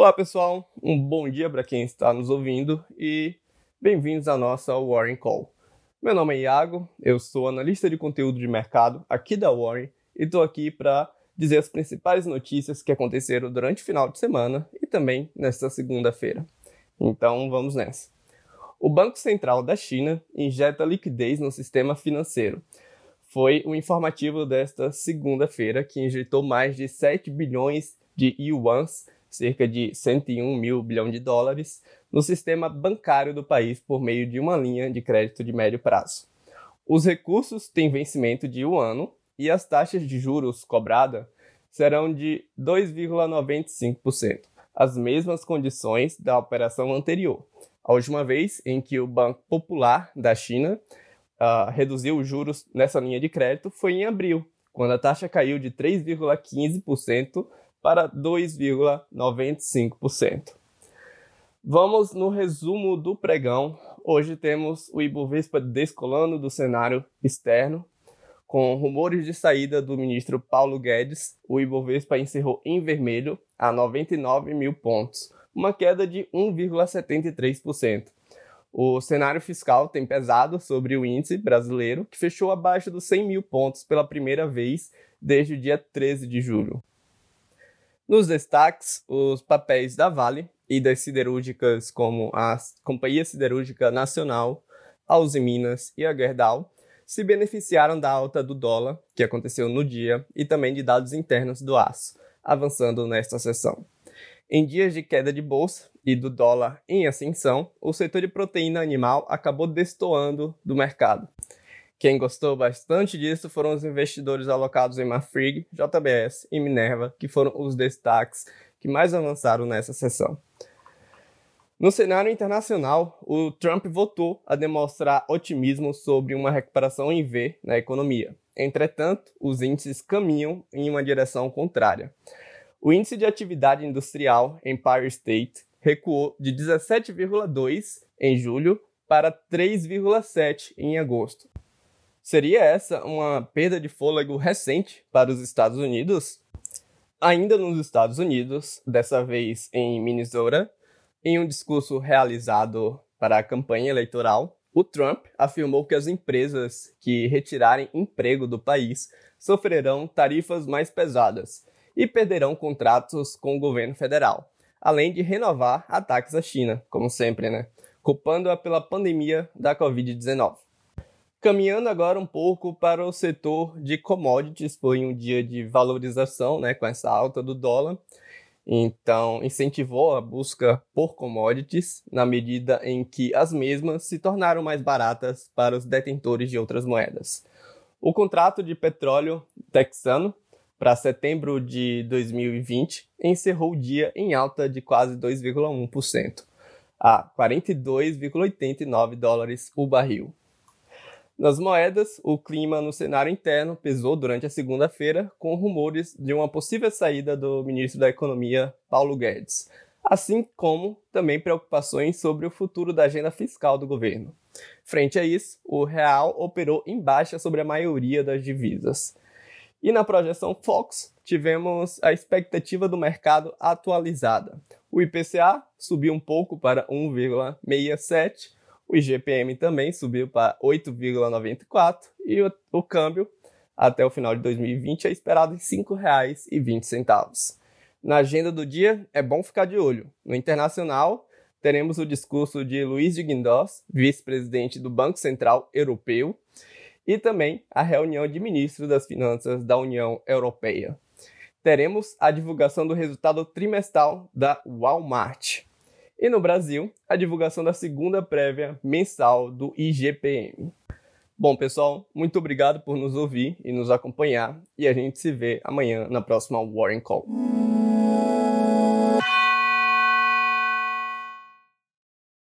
Olá pessoal, um bom dia para quem está nos ouvindo e bem-vindos à nossa Warren Call. Meu nome é Iago, eu sou analista de conteúdo de mercado aqui da Warren e estou aqui para dizer as principais notícias que aconteceram durante o final de semana e também nesta segunda-feira. Então vamos nessa. O Banco Central da China injeta liquidez no sistema financeiro. Foi o informativo desta segunda-feira que injetou mais de 7 bilhões de yuans cerca de 101 mil bilhão de dólares, no sistema bancário do país por meio de uma linha de crédito de médio prazo. Os recursos têm vencimento de um ano e as taxas de juros cobradas serão de 2,95%, as mesmas condições da operação anterior, a última vez em que o Banco Popular da China uh, reduziu os juros nessa linha de crédito foi em abril, quando a taxa caiu de 3,15% para 2,95%. Vamos no resumo do pregão. Hoje temos o Ibovespa descolando do cenário externo. Com rumores de saída do ministro Paulo Guedes, o Ibovespa encerrou em vermelho a 99 mil pontos, uma queda de 1,73%. O cenário fiscal tem pesado sobre o índice brasileiro, que fechou abaixo dos 100 mil pontos pela primeira vez desde o dia 13 de julho. Nos destaques, os papéis da Vale e das siderúrgicas como a Companhia Siderúrgica Nacional, a Uzi Minas e a Gerdau se beneficiaram da alta do dólar, que aconteceu no dia, e também de dados internos do aço, avançando nesta sessão. Em dias de queda de bolsa e do dólar em ascensão, o setor de proteína animal acabou destoando do mercado. Quem gostou bastante disso foram os investidores alocados em Mafrig, JBS e Minerva, que foram os destaques que mais avançaram nessa sessão. No cenário internacional, o Trump voltou a demonstrar otimismo sobre uma recuperação em V na economia. Entretanto, os índices caminham em uma direção contrária. O índice de atividade industrial Empire State recuou de 17,2 em julho para 3,7 em agosto. Seria essa uma perda de fôlego recente para os Estados Unidos? Ainda nos Estados Unidos, dessa vez em Minnesota, em um discurso realizado para a campanha eleitoral, o Trump afirmou que as empresas que retirarem emprego do país sofrerão tarifas mais pesadas e perderão contratos com o governo federal, além de renovar ataques à China, como sempre, né? Culpando-a pela pandemia da Covid-19. Caminhando agora um pouco para o setor de commodities, foi um dia de valorização, né, com essa alta do dólar. Então, incentivou a busca por commodities na medida em que as mesmas se tornaram mais baratas para os detentores de outras moedas. O contrato de petróleo texano para setembro de 2020 encerrou o dia em alta de quase 2,1%, a 42,89 dólares o barril. Nas moedas, o clima no cenário interno pesou durante a segunda-feira, com rumores de uma possível saída do ministro da Economia, Paulo Guedes, assim como também preocupações sobre o futuro da agenda fiscal do governo. Frente a isso, o real operou em baixa sobre a maioria das divisas. E na projeção Fox, tivemos a expectativa do mercado atualizada. O IPCA subiu um pouco para 1,67 o IGPM também subiu para 8,94 e o, o câmbio até o final de 2020 é esperado em R$ 5,20. Na agenda do dia, é bom ficar de olho. No internacional, teremos o discurso de Luiz de Guindos, vice-presidente do Banco Central Europeu, e também a reunião de ministros das Finanças da União Europeia. Teremos a divulgação do resultado trimestral da Walmart. E no Brasil, a divulgação da segunda prévia mensal do IGPM. Bom, pessoal, muito obrigado por nos ouvir e nos acompanhar, e a gente se vê amanhã na próxima Warren Call.